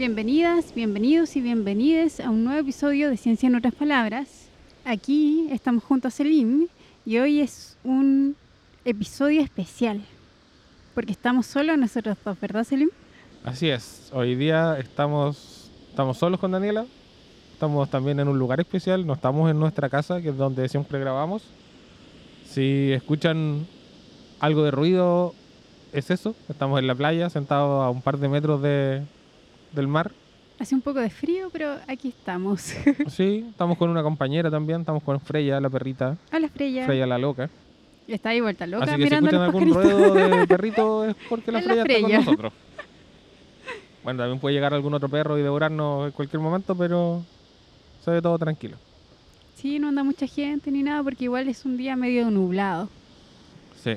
Bienvenidas, bienvenidos y bienvenides a un nuevo episodio de Ciencia en otras palabras. Aquí estamos junto a Selim y hoy es un episodio especial porque estamos solos nosotros dos, ¿verdad Selim? Así es, hoy día estamos, estamos solos con Daniela, estamos también en un lugar especial, no estamos en nuestra casa, que es donde siempre grabamos. Si escuchan algo de ruido, es eso, estamos en la playa, sentados a un par de metros de, del mar. Hace un poco de frío, pero aquí estamos. sí, estamos con una compañera también, estamos con Freya, la perrita. Hola Freya. Freya la loca. Está ahí vuelta loca Así que mirando si escuchan algún ruido de perrito es porque la Es la Freya, está Freya. con nosotros. Bueno, también puede llegar algún otro perro y devorarnos en cualquier momento, pero se ve todo tranquilo. Sí, no anda mucha gente ni nada porque igual es un día medio nublado. Sí.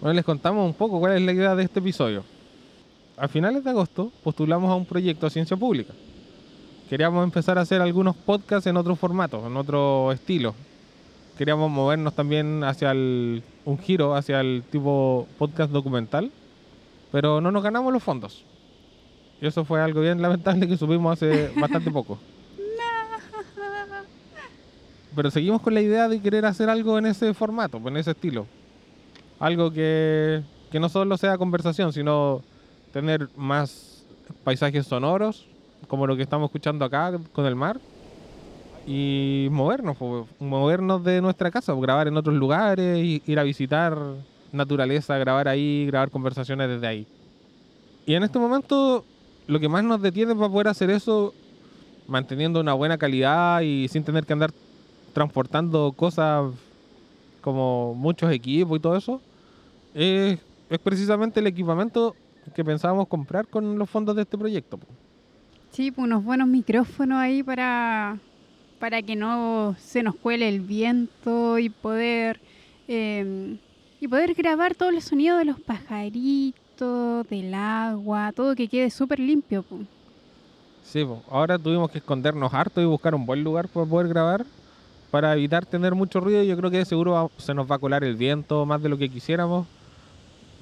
Bueno, les contamos un poco cuál es la idea de este episodio. A finales de agosto postulamos a un proyecto de ciencia pública. Queríamos empezar a hacer algunos podcasts en otro formato, en otro estilo. Queríamos movernos también hacia el, un giro hacia el tipo podcast documental, pero no nos ganamos los fondos. Y eso fue algo bien lamentable que supimos hace bastante poco. Pero seguimos con la idea de querer hacer algo en ese formato, en ese estilo. Algo que, que no solo sea conversación, sino tener más paisajes sonoros, como lo que estamos escuchando acá con el mar, y movernos, movernos de nuestra casa, grabar en otros lugares, ir a visitar naturaleza, grabar ahí, grabar conversaciones desde ahí. Y en este momento, lo que más nos detiene para poder hacer eso, manteniendo una buena calidad y sin tener que andar transportando cosas como muchos equipos y todo eso, es, es precisamente el equipamiento que pensábamos comprar con los fondos de este proyecto. po. Sí, pues unos buenos micrófonos ahí para, para que no se nos cuele el viento y poder eh, y poder grabar todos los sonidos de los pajaritos, del agua, todo que quede súper limpio. pues. Sí, po. ahora tuvimos que escondernos harto y buscar un buen lugar para poder grabar, para evitar tener mucho ruido. Yo creo que de seguro se nos va a colar el viento más de lo que quisiéramos.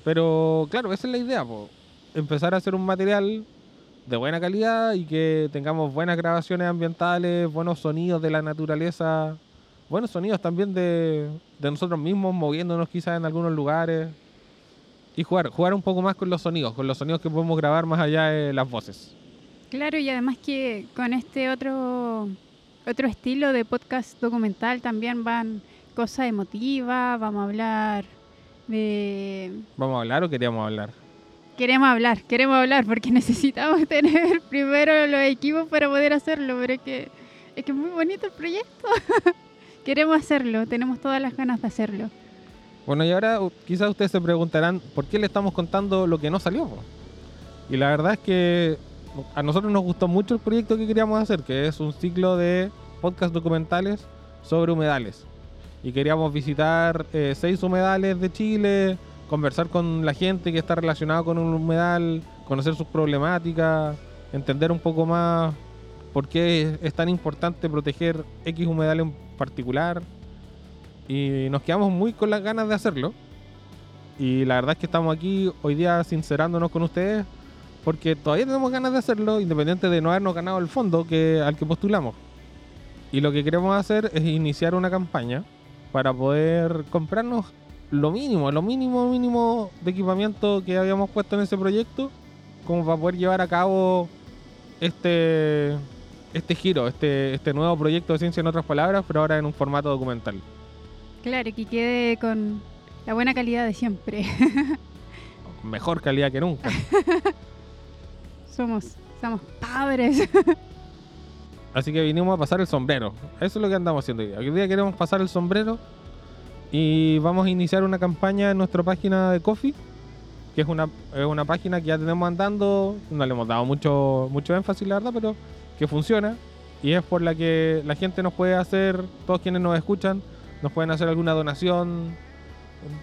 Pero claro, esa es la idea, po. empezar a hacer un material de buena calidad y que tengamos buenas grabaciones ambientales, buenos sonidos de la naturaleza, buenos sonidos también de, de nosotros mismos, moviéndonos quizás en algunos lugares. Y jugar, jugar un poco más con los sonidos, con los sonidos que podemos grabar más allá de las voces. Claro, y además que con este otro otro estilo de podcast documental también van cosas emotivas, vamos a hablar ¿Vamos a hablar o queríamos hablar? Queremos hablar, queremos hablar porque necesitamos tener primero los equipos para poder hacerlo, pero es que es que es muy bonito el proyecto. queremos hacerlo, tenemos todas las ganas de hacerlo. Bueno, y ahora quizás ustedes se preguntarán por qué le estamos contando lo que no salió. Y la verdad es que a nosotros nos gustó mucho el proyecto que queríamos hacer, que es un ciclo de podcast documentales sobre humedales. Y queríamos visitar eh, seis humedales de Chile, conversar con la gente que está relacionada con un humedal, conocer sus problemáticas, entender un poco más por qué es tan importante proteger X humedal en particular. Y nos quedamos muy con las ganas de hacerlo. Y la verdad es que estamos aquí hoy día sincerándonos con ustedes porque todavía tenemos ganas de hacerlo, independiente de no habernos ganado el fondo que, al que postulamos. Y lo que queremos hacer es iniciar una campaña para poder comprarnos lo mínimo, lo mínimo mínimo de equipamiento que habíamos puesto en ese proyecto, como para poder llevar a cabo este este giro, este, este nuevo proyecto de ciencia en otras palabras, pero ahora en un formato documental. Claro, que quede con la buena calidad de siempre. Mejor calidad que nunca. somos somos padres. Así que vinimos a pasar el sombrero. Eso es lo que andamos haciendo hoy día. Hoy día queremos pasar el sombrero y vamos a iniciar una campaña en nuestra página de Coffee, que es una, es una página que ya tenemos andando, no le hemos dado mucho, mucho énfasis, la verdad, pero que funciona. y es por la que la gente nos puede hacer, todos quienes nos escuchan, nos pueden hacer alguna donación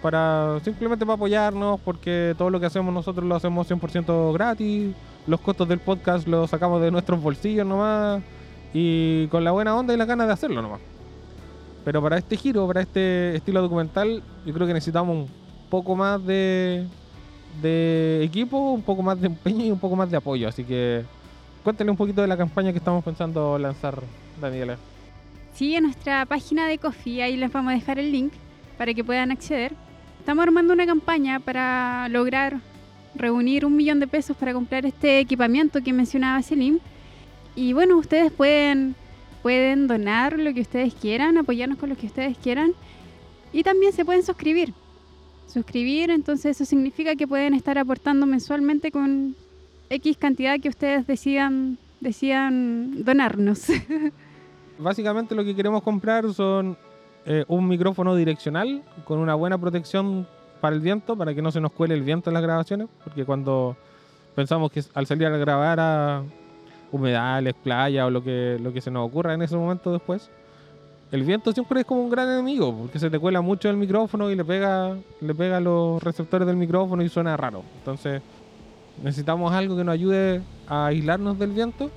para simplemente para apoyarnos, porque todo lo que hacemos nosotros lo hacemos 100% gratis, los costos del podcast los sacamos de nuestros bolsillos nomás y con la buena onda y la ganas de hacerlo nomás. Pero para este giro, para este estilo documental, yo creo que necesitamos un poco más de, de equipo, un poco más de empeño y un poco más de apoyo. Así que cuéntale un poquito de la campaña que estamos pensando lanzar, Daniela. Sí, en nuestra página de Coffee, ahí les vamos a dejar el link para que puedan acceder. Estamos armando una campaña para lograr reunir un millón de pesos para comprar este equipamiento que mencionaba Selim. Y bueno, ustedes pueden, pueden donar lo que ustedes quieran, apoyarnos con lo que ustedes quieran. Y también se pueden suscribir. Suscribir, entonces eso significa que pueden estar aportando mensualmente con X cantidad que ustedes decidan, decidan donarnos. Básicamente lo que queremos comprar son eh, un micrófono direccional con una buena protección para el viento, para que no se nos cuele el viento en las grabaciones, porque cuando pensamos que al salir a grabar a humedales, playa o lo que, lo que se nos ocurra en ese momento después, el viento siempre es como un gran enemigo, porque se te cuela mucho el micrófono y le pega, le pega los receptores del micrófono y suena raro. Entonces necesitamos algo que nos ayude a aislarnos del viento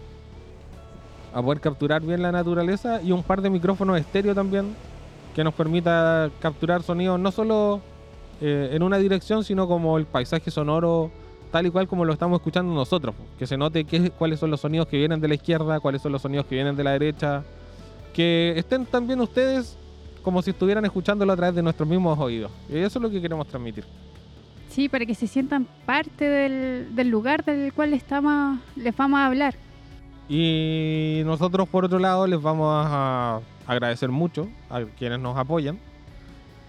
a poder capturar bien la naturaleza y un par de micrófonos estéreo también que nos permita capturar sonidos no solo eh, en una dirección, sino como el paisaje sonoro tal y cual como lo estamos escuchando nosotros, que se note qué, cuáles son los sonidos que vienen de la izquierda, cuáles son los sonidos que vienen de la derecha, que estén también ustedes como si estuvieran escuchándolo a través de nuestros mismos oídos. Y eso es lo que queremos transmitir. Sí, para que se sientan parte del, del lugar del cual estamos, les vamos a hablar. Y nosotros por otro lado les vamos a agradecer mucho a quienes nos apoyan.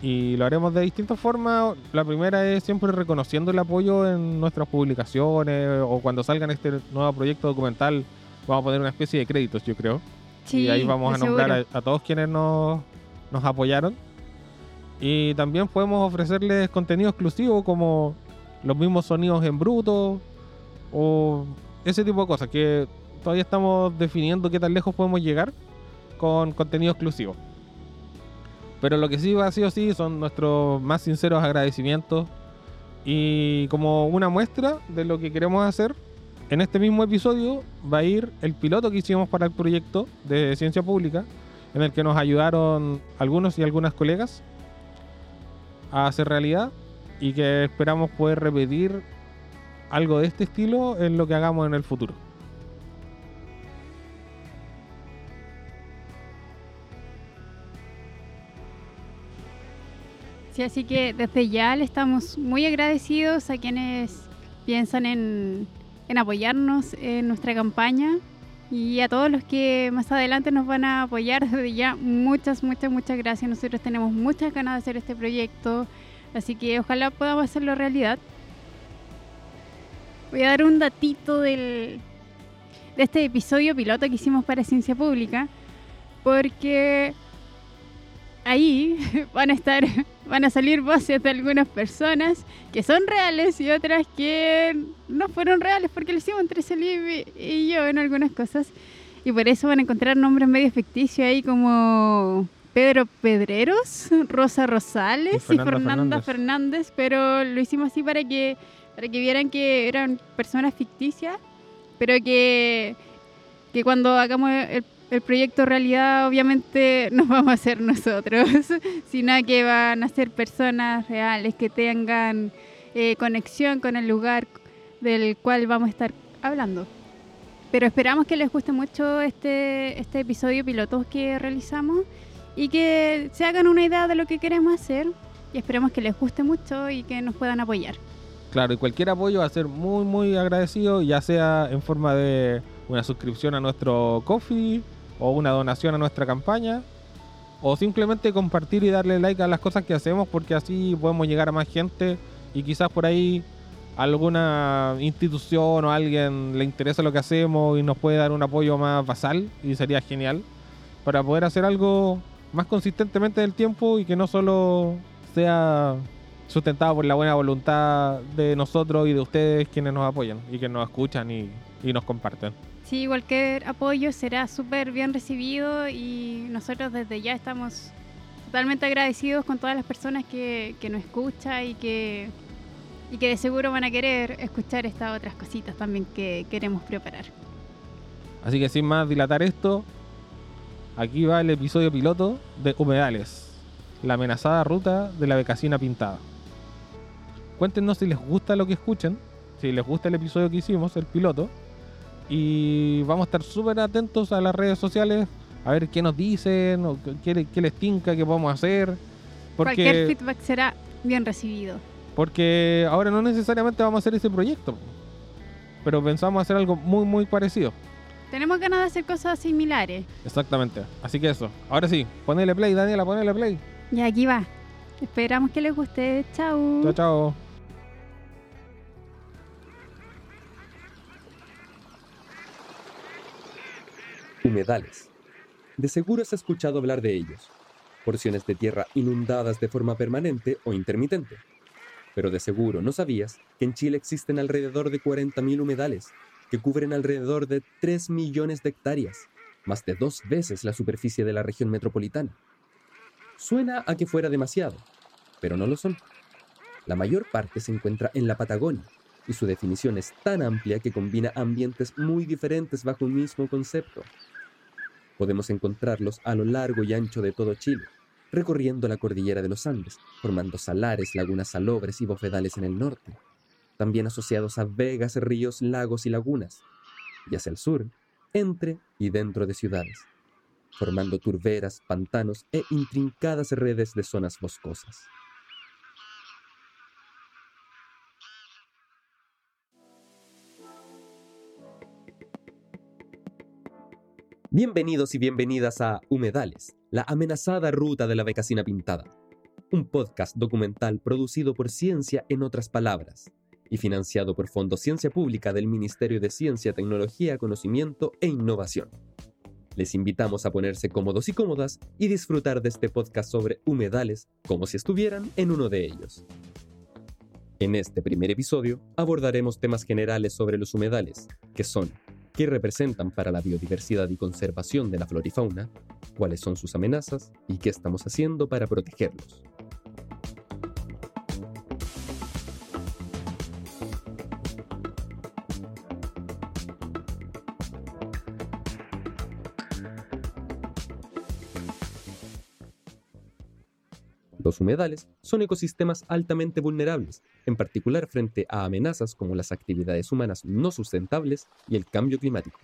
Y lo haremos de distintas formas. La primera es siempre reconociendo el apoyo en nuestras publicaciones o cuando salgan este nuevo proyecto documental. Vamos a poner una especie de créditos, yo creo. y ahí vamos a nombrar a, a, todos quienes nos, nos apoyaron. Y también podemos ofrecerles contenido exclusivo como los mismos sonidos en bruto o ese tipo de cosas que todavía estamos definiendo qué tan lejos podemos llegar con contenido exclusivo. Pero lo que sí va sí o sí son nuestros más sinceros agradecimientos y como una muestra de lo que queremos hacer, en este mismo episodio va a ir el piloto que hicimos para el proyecto de ciencia pública, en el que nos ayudaron algunos y algunas colegas a hacer realidad y que esperamos poder repetir algo de este estilo en lo que hagamos en el futuro. Sí, así que desde ya le estamos muy agradecidos a quienes piensan en, en apoyarnos en nuestra campaña y a todos los que más adelante nos van a apoyar desde ya. Muchas, muchas, muchas gracias. Nosotros tenemos muchas ganas de hacer este proyecto, así que ojalá podamos hacerlo realidad. Voy a dar un datito del, de este episodio piloto que hicimos para Ciencia Pública, porque ahí van a estar, van a salir voces de algunas personas que son reales y otras que no fueron reales porque lo hicimos entre Selim y yo en algunas cosas. Y por eso van a encontrar nombres medio ficticios ahí como Pedro Pedreros, Rosa Rosales y, Fernanda Fernández. pero lo hicimos así para que, para que vieran que eran personas ficticias, pero que, que cuando hagamos el el proyecto realidad obviamente no vamos a ser nosotros, sino que van a ser personas reales que tengan eh, conexión con el lugar del cual vamos a estar hablando. Pero esperamos que les guste mucho este, este episodio piloto que realizamos y que se hagan una idea de lo que queremos hacer y esperemos que les guste mucho y que nos puedan apoyar. Claro, y cualquier apoyo va a ser muy, muy agradecido, ya sea en forma de una suscripción a nuestro Coffee o una donación a nuestra campaña o simplemente compartir y darle like a las cosas que hacemos porque así podemos llegar a más gente y quizás por ahí alguna institución o alguien le interesa lo que hacemos y nos puede dar un apoyo más basal y sería genial para poder hacer algo más consistentemente del tiempo y que no solo sea sustentado por la buena voluntad de nosotros y de ustedes quienes nos apoyan y que nos escuchan y, y nos comparten. Sí, cualquier apoyo será súper bien recibido y nosotros desde ya estamos totalmente agradecidos con todas las personas que, que nos escuchan y que, y que de seguro van a querer escuchar estas otras cositas también que queremos preparar. Así que sin más dilatar esto, aquí va el episodio piloto de Humedales, la amenazada ruta de la becasina pintada. Cuéntenos si les gusta lo que escuchan, si les gusta el episodio que hicimos, el piloto, y vamos a estar súper atentos a las redes sociales, a ver qué nos dicen, o qué, qué les tinca, qué podemos hacer. Cualquier feedback será bien recibido. Porque ahora no necesariamente vamos a hacer ese proyecto, pero pensamos hacer algo muy, muy parecido. Tenemos ganas de hacer cosas similares. Exactamente. Así que eso. Ahora sí, ponele play, Daniela, ponele play. Y aquí va. Esperamos que les guste. Chao. Chao, chao. Humedales. De seguro has escuchado hablar de ellos. Porciones de tierra inundadas de forma permanente o intermitente. Pero de seguro no sabías que en Chile existen alrededor de 40.000 humedales, que cubren alrededor de 3 millones de hectáreas, más de dos veces la superficie de la región metropolitana. Suena a que fuera demasiado, pero no lo son. La mayor parte se encuentra en la Patagonia, y su definición es tan amplia que combina ambientes muy diferentes bajo un mismo concepto. Podemos encontrarlos a lo largo y ancho de todo Chile, recorriendo la cordillera de los Andes, formando salares, lagunas salobres y bofedales en el norte, también asociados a vegas, ríos, lagos y lagunas, y hacia el sur, entre y dentro de ciudades, formando turberas, pantanos e intrincadas redes de zonas boscosas. Bienvenidos y bienvenidas a Humedales, la amenazada ruta de la becasina pintada. Un podcast documental producido por Ciencia en otras palabras y financiado por Fondo Ciencia Pública del Ministerio de Ciencia, Tecnología, Conocimiento e Innovación. Les invitamos a ponerse cómodos y cómodas y disfrutar de este podcast sobre humedales como si estuvieran en uno de ellos. En este primer episodio abordaremos temas generales sobre los humedales, que son qué representan para la biodiversidad y conservación de la flora y fauna, cuáles son sus amenazas y qué estamos haciendo para protegerlos. Humedales son ecosistemas altamente vulnerables, en particular frente a amenazas como las actividades humanas no sustentables y el cambio climático.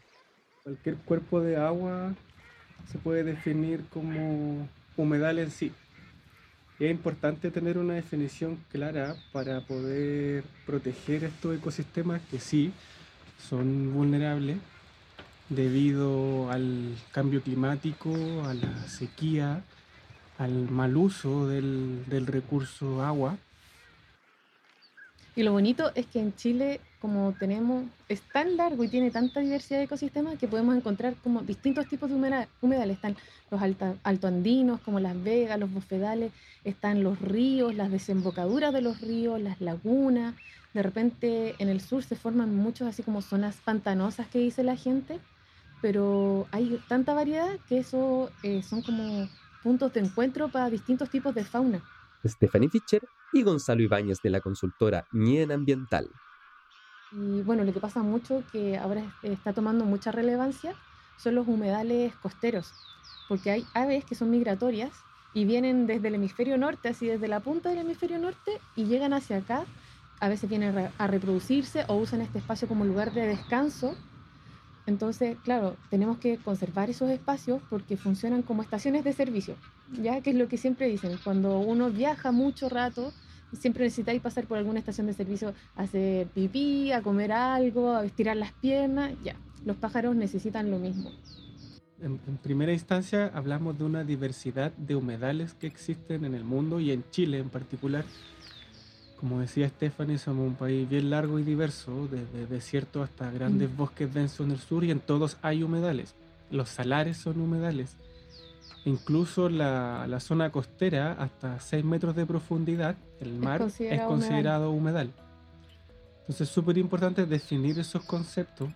Cualquier cuerpo de agua se puede definir como humedal en sí. Es importante tener una definición clara para poder proteger estos ecosistemas que sí son vulnerables debido al cambio climático, a la sequía, al mal uso del, del recurso agua. Y lo bonito es que en Chile, como tenemos, es tan largo y tiene tanta diversidad de ecosistemas que podemos encontrar como distintos tipos de humedales. Están los altoandinos, como las vegas, los bofedales, están los ríos, las desembocaduras de los ríos, las lagunas. De repente en el sur se forman muchos así como zonas pantanosas que dice la gente, pero hay tanta variedad que eso eh, son como puntos de encuentro para distintos tipos de fauna. Stephanie Fischer y Gonzalo Ibáñez de la consultora Nien Ambiental. Y bueno, lo que pasa mucho, que ahora está tomando mucha relevancia, son los humedales costeros, porque hay aves que son migratorias y vienen desde el hemisferio norte, así desde la punta del hemisferio norte, y llegan hacia acá. A veces vienen a reproducirse o usan este espacio como lugar de descanso entonces, claro, tenemos que conservar esos espacios porque funcionan como estaciones de servicio, ya que es lo que siempre dicen, cuando uno viaja mucho rato, siempre necesitáis pasar por alguna estación de servicio a hacer pipí, a comer algo, a estirar las piernas, ya, los pájaros necesitan lo mismo. En, en, primera instancia hablamos de una diversidad de humedales que existen en el mundo y en Chile en particular como decía Stephanie, somos un país bien largo y diverso, desde desierto hasta grandes mm. bosques densos en el sur y en todos hay humedales. Los salares son humedales. Incluso la, la zona costera, hasta 6 metros de profundidad, el mar es considerado, humedal. Entonces es súper importante definir esos conceptos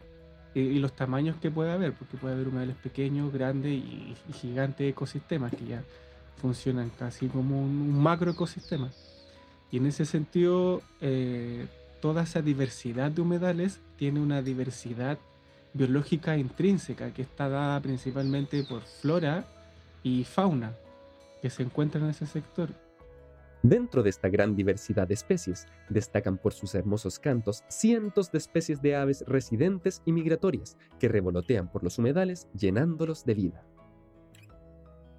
y los tamaños que puede haber, porque puede haber humedales pequeños, grandes y, y gigantes ecosistemas que ya funcionan casi como un, un macro ecosistema. Y en ese sentido, eh, toda esa diversidad de humedales tiene una diversidad biológica intrínseca que está dada principalmente por flora y fauna que se encuentran en ese sector. Dentro de esta gran diversidad de especies, destacan por sus hermosos cantos cientos de especies de aves residentes y migratorias que revolotean por los humedales llenándolos de vida.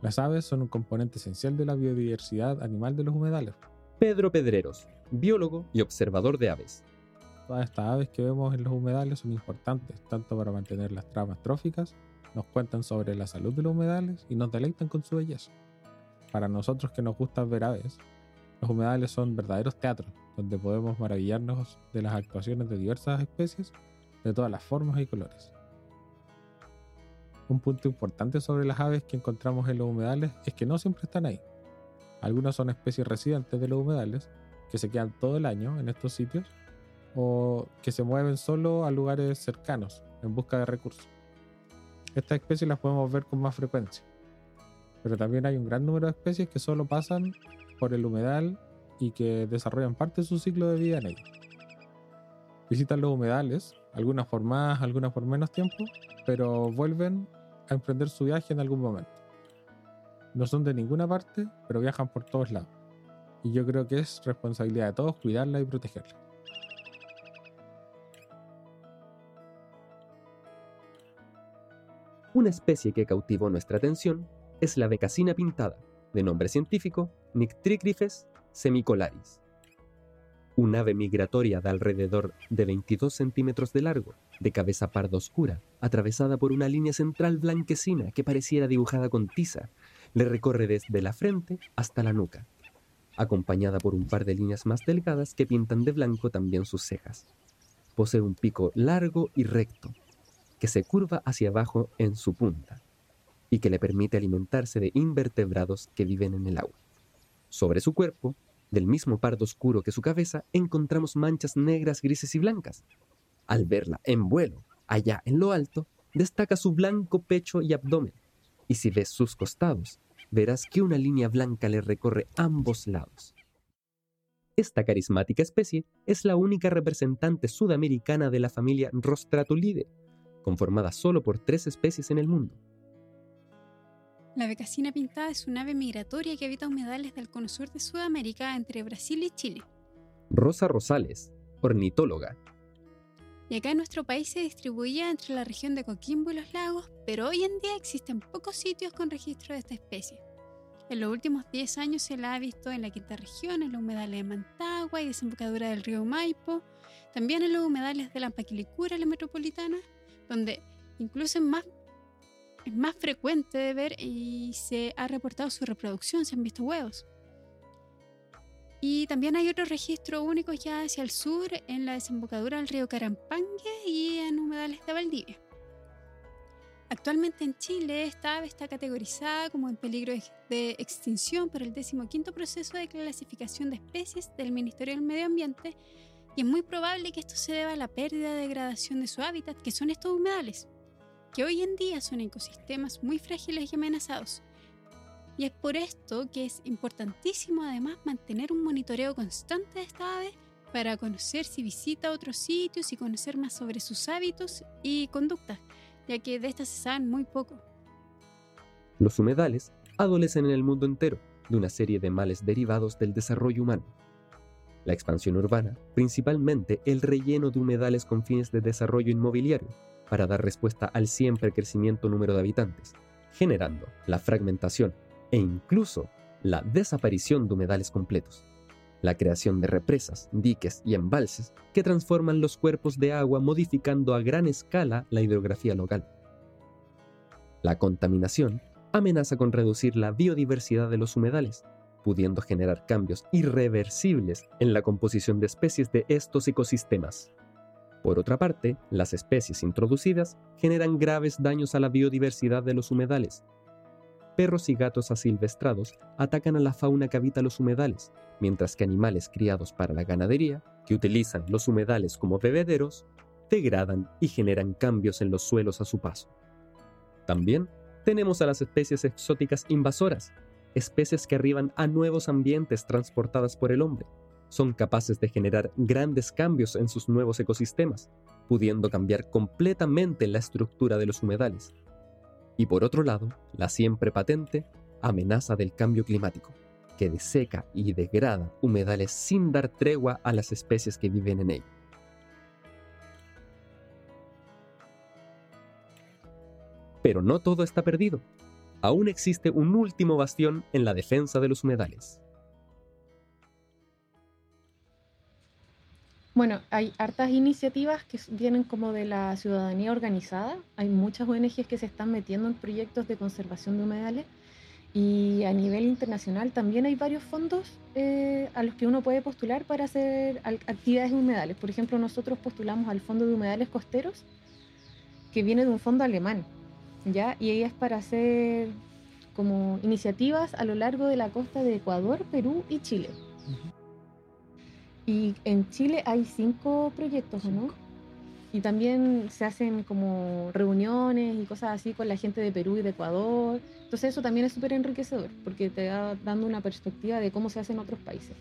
Las aves son un componente esencial de la biodiversidad animal de los humedales. Pedro Pedreros, biólogo y observador de aves. Todas estas aves que vemos en los humedales son importantes, tanto para mantener las tramas tróficas, nos cuentan sobre la salud de los humedales y nos deleitan con su belleza. Para nosotros que nos gusta ver aves, los humedales son verdaderos teatros, donde podemos maravillarnos de las actuaciones de diversas especies de todas las formas y colores. Un punto importante sobre las aves que encontramos en los humedales es que no siempre están ahí. Algunas son especies residentes de los humedales, que se quedan todo el año en estos sitios, o que se mueven solo a lugares cercanos en busca de recursos. Estas especies las podemos ver con más frecuencia, pero también hay un gran número de especies que solo pasan por el humedal y que desarrollan parte de su ciclo de vida en ellos. Visitan los humedales, algunas por más, algunas por menos tiempo, pero vuelven a emprender su viaje en algún momento. No son de ninguna parte, pero viajan por todos lados. Y yo creo que es responsabilidad de todos cuidarla y protegerla. Una especie que cautivó nuestra atención es la becasina pintada, de nombre científico Nyctrigrifes semicolaris. Un ave migratoria de alrededor de 22 centímetros de largo, de cabeza parda oscura, atravesada por una línea central blanquecina que pareciera dibujada con tiza, le recorre desde la frente hasta la nuca, acompañada por un par de líneas más delgadas que pintan de blanco también sus cejas. Posee un pico largo y recto, que se curva hacia abajo en su punta, y que le permite alimentarse de invertebrados que viven en el agua. Sobre su cuerpo, del mismo pardo oscuro que su cabeza, encontramos manchas negras, grises y blancas. Al verla en vuelo, allá en lo alto, destaca su blanco pecho y abdomen, y si ves sus costados, verás que una línea blanca le recorre ambos lados. Esta carismática especie es la única representante sudamericana de la familia Rostratulidae, conformada solo por tres especies en el mundo. La becasina pintada es un ave migratoria que habita humedales del cono sur de Sudamérica entre Brasil y Chile. Rosa Rosales, ornitóloga, Y acá en nuestro país se distribuía entre la región de Coquimbo y los lagos, pero hoy en día existen pocos sitios con registro de esta especie. En los últimos 10 años se la ha visto en la quinta región, en los humedales de Mantagua y desembocadura del río Maipo, también en los humedales de la Paquilicura, la metropolitana, donde incluso es más, es más frecuente de ver y se ha reportado su reproducción, se han visto huevos. Y también hay otro registro único ya hacia el sur, en la desembocadura del río Carampangue y en humedales de Valdivia. Actualmente en Chile, esta ave está categorizada como en peligro de- de extinción por el 15 proceso de clasificación de especies del Ministerio del Medio Ambiente y es muy probable que esto se deba a la pérdida de degradación de su hábitat, que son estos humedales, que hoy en día son ecosistemas muy frágiles y amenazados. Y es por esto que es importantísimo además mantener un monitoreo constante de esta ave para conocer si visita otros sitios y conocer más sobre sus hábitos y conductas, ya que de estas se saben muy poco. Los humedales adolecen en el mundo entero de una serie de males derivados del desarrollo humano. La expansión urbana, principalmente el relleno de humedales con fines de desarrollo inmobiliario, para dar respuesta al siempre crecimiento número de habitantes, generando la fragmentación e incluso la desaparición de humedales completos. La creación de represas, diques y embalses que transforman los cuerpos de agua modificando a gran escala la hidrografía local. La contaminación amenaza con reducir la biodiversidad de los humedales, pudiendo generar cambios irreversibles en la composición de especies de estos ecosistemas. Por otra parte, las especies introducidas generan graves daños a la biodiversidad de los humedales. Perros y gatos asilvestrados atacan a la fauna que habita los humedales, mientras que animales criados para la ganadería, que utilizan los humedales como bebederos, degradan y generan cambios en los suelos a su paso. También tenemos a las especies exóticas invasoras, especies que arriban a nuevos ambientes transportadas por el hombre. Son capaces de generar grandes cambios en sus nuevos ecosistemas, pudiendo cambiar completamente la estructura de los humedales. Y por otro lado, la siempre patente amenaza del cambio climático, que deseca y degrada humedales sin dar tregua a las especies que viven en ellos. Pero no todo está perdido. Aún existe un último bastión en la defensa de los humedales. Bueno, hay hartas iniciativas que vienen como de la ciudadanía organizada. Hay muchas ONGs que se están metiendo en proyectos de conservación de humedales. Y a nivel internacional también hay varios fondos eh, a los que uno puede postular para hacer actividades humedales. Por ejemplo, nosotros postulamos al Fondo de Humedales Costeros, que viene de un fondo alemán. ¿ya? Y es para hacer como iniciativas a lo largo de la costa de Ecuador, Perú y Chile. Y en Chile hay cinco proyectos, ¿no? Y también se hacen como reuniones y cosas así con la gente de Perú y de Ecuador. Entonces eso también es súper enriquecedor porque te da dando una perspectiva de cómo se hace en otros países.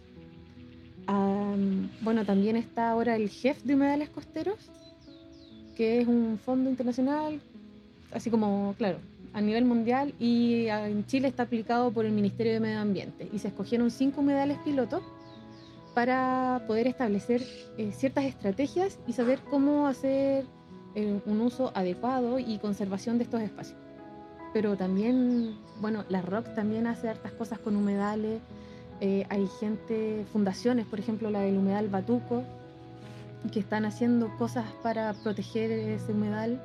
bueno, también está ahora el jefe de humedales costeros, que es un fondo internacional así como, claro, a nivel mundial y en Chile está aplicado por el Ministerio de Medio Ambiente y se escogieron cinco humedales pilotos para poder establecer eh, ciertas estrategias y saber cómo hacer eh, un uso adecuado y conservación de estos espacios. Pero también, bueno, la ROC también hace hartas cosas con humedales. Eh, hay gente, fundaciones, por ejemplo, la del humedal Batuco, que están haciendo cosas para proteger ese humedal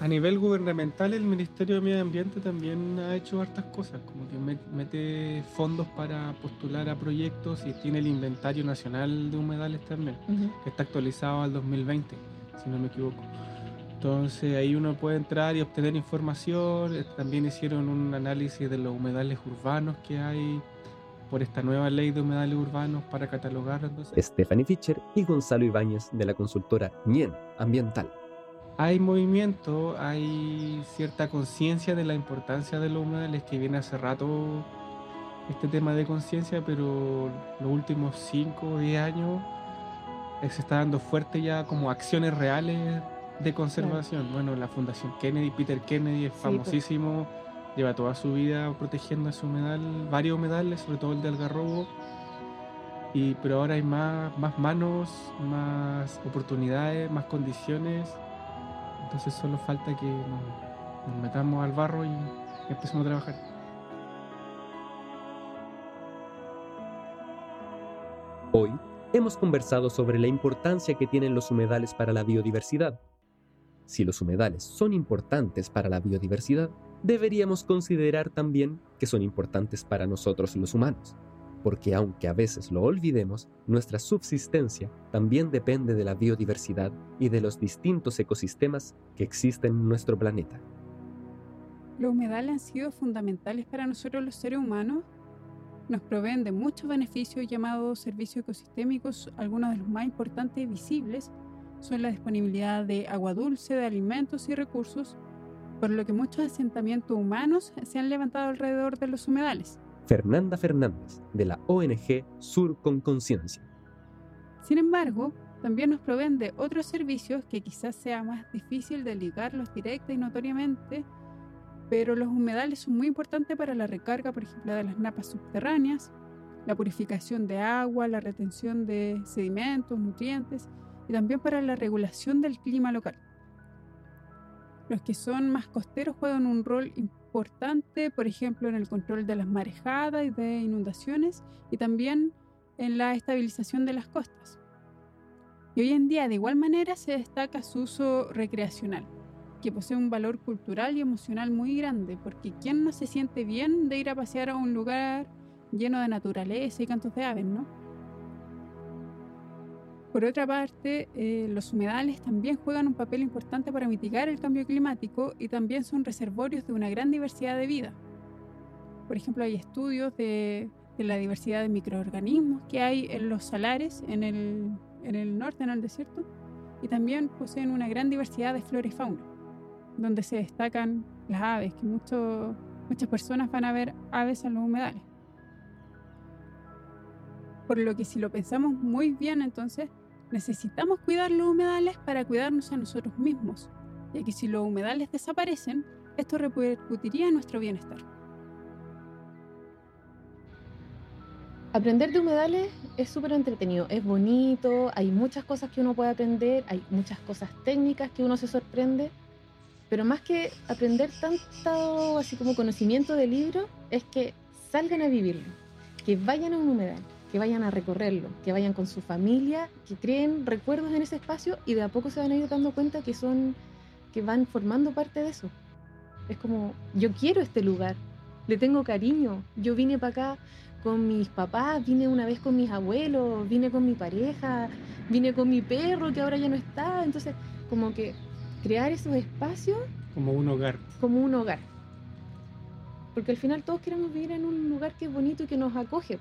a nivel gubernamental, el Ministerio de Medio Ambiente también ha hecho hartas cosas, como que mete fondos para postular a proyectos y tiene el inventario nacional de humedales también, que está actualizado al 2020, si no me equivoco. Entonces ahí uno puede entrar y obtener información. Eh, también hicieron un análisis de los humedales urbanos que hay por esta nueva ley de humedales urbanos para catalogarlos. Stephanie Fischer y Gonzalo Ibáñez de la consultora NIEN Ambiental hay movimiento, hay cierta conciencia de la importancia de los humedales que viene hace rato este tema de conciencia, pero los últimos 5 o 10 años eh, se está dando fuerte ya como acciones reales de conservación. Bueno, la Fundación Kennedy, Peter Kennedy es pues. famosísimo, lleva toda su vida protegiendo ese humedal, varios humedales, sobre todo el de Algarrobo. Y, pero ahora hay más, más manos, más oportunidades, más condiciones entonces solo falta que nos, metamos al barro y empecemos a trabajar. Hoy hemos conversado sobre la importancia que tienen los humedales para la biodiversidad. Si los humedales son importantes para la biodiversidad, deberíamos considerar también que son importantes para nosotros los humanos porque aunque a veces lo olvidemos, nuestra subsistencia también depende de la biodiversidad y de los distintos ecosistemas que existen en nuestro planeta. Los humedales han sido fundamentales para nosotros los seres humanos. Nos proveen de muchos beneficios llamados servicios ecosistémicos, algunos de los más importantes y visibles son la disponibilidad de agua dulce, de alimentos y recursos, por lo que muchos asentamientos humanos se han levantado alrededor de los humedales. Fernanda Fernández, de la ONG Sur con Conciencia. Sin embargo, también nos proveen de otros servicios que quizás sea más difícil de ligarlos directa y notoriamente, pero los humedales son muy importantes para la recarga, por ejemplo, de las napas subterráneas, la purificación de agua, la retención de sedimentos, nutrientes y también para la regulación del clima local. Los que son más costeros juegan un rol importante importante, por ejemplo, en el control de las marejadas y de inundaciones y también en la estabilización de las costas. Y hoy en día, de igual manera, se destaca su uso recreacional, que posee un valor cultural y emocional muy grande, porque ¿quién no se siente bien de ir a pasear a un lugar lleno de naturaleza y cantos de aves, no? Por otra parte, eh, los humedales también juegan un papel importante para mitigar el cambio climático y también son reservorios de una gran diversidad de vida. Por ejemplo, hay estudios de, la diversidad de microorganismos que hay en los salares, en el, en el norte, en el desierto, y también poseen una gran diversidad de flora y fauna, donde se destacan las aves, que mucho, muchas personas van a ver aves en los humedales. Por lo que si lo pensamos muy bien, entonces necesitamos cuidar los humedales para cuidarnos a nosotros mismos, ya que si los humedales desaparecen, esto repercutiría en nuestro bienestar. Aprender de humedales es súper entretenido, es bonito, hay muchas cosas que uno puede aprender, hay muchas cosas técnicas que uno se sorprende, pero más que aprender tanto así como conocimiento de libro, es que salgan a vivirlo, que vayan a un humedal, que vayan a recorrerlo, que vayan con su familia, que creen recuerdos en ese espacio y de a poco se van a ir dando cuenta que son, que van formando parte de eso. Es como, yo quiero este lugar, le tengo cariño, yo vine para acá con mis papás, vine una vez con mis abuelos, vine con mi pareja, vine con mi perro que ahora ya no está. Entonces, como que crear esos espacios. Como un hogar. Como un hogar. Porque al final todos queremos vivir en un lugar que es bonito y que nos acoge.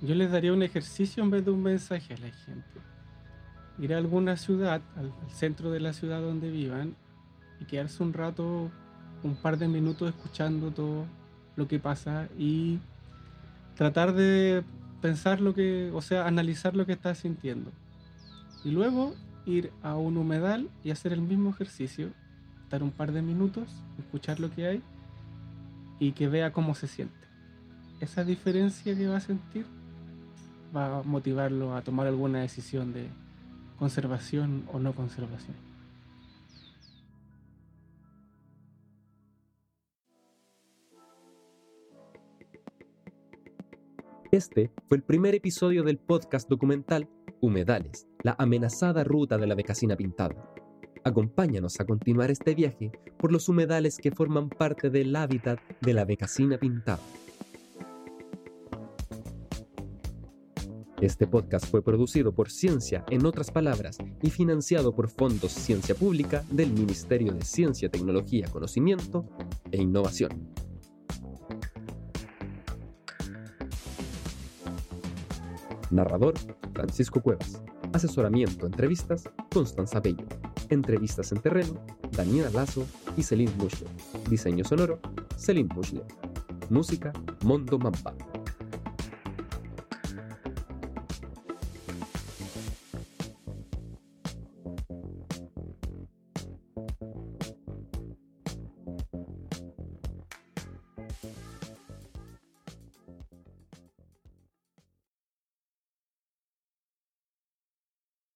Yo les daría un ejercicio en vez de un mensaje a la gente. Ir a alguna ciudad, al, centro de la ciudad donde vivan, y quedarse un rato, un par de minutos escuchando todo lo que pasa y tratar de pensar lo que, o sea, analizar lo que estás sintiendo. Y luego ir a un humedal y hacer el mismo ejercicio, estar un par de minutos, escuchar lo que hay y que vea cómo se siente. Esa diferencia que va a sentir va a motivarlo a tomar alguna decisión de conservación o no conservación. Este fue el primer episodio del podcast documental Humedales, la amenazada ruta de la becasina pintada. Acompáñanos a continuar este viaje por los humedales que forman parte del hábitat de la becasina pintada. Este podcast fue producido por Ciencia, en otras palabras, y financiado por fondos Ciencia Pública del Ministerio de Ciencia, Tecnología, Conocimiento e Innovación. Narrador, Francisco Cuevas. Asesoramiento, entrevistas, Constanza Bello. Entrevistas en terreno, Daniela Lazo y Celine Muschler. Diseño sonoro, Celine Muschler. Música, Mondo Mampa.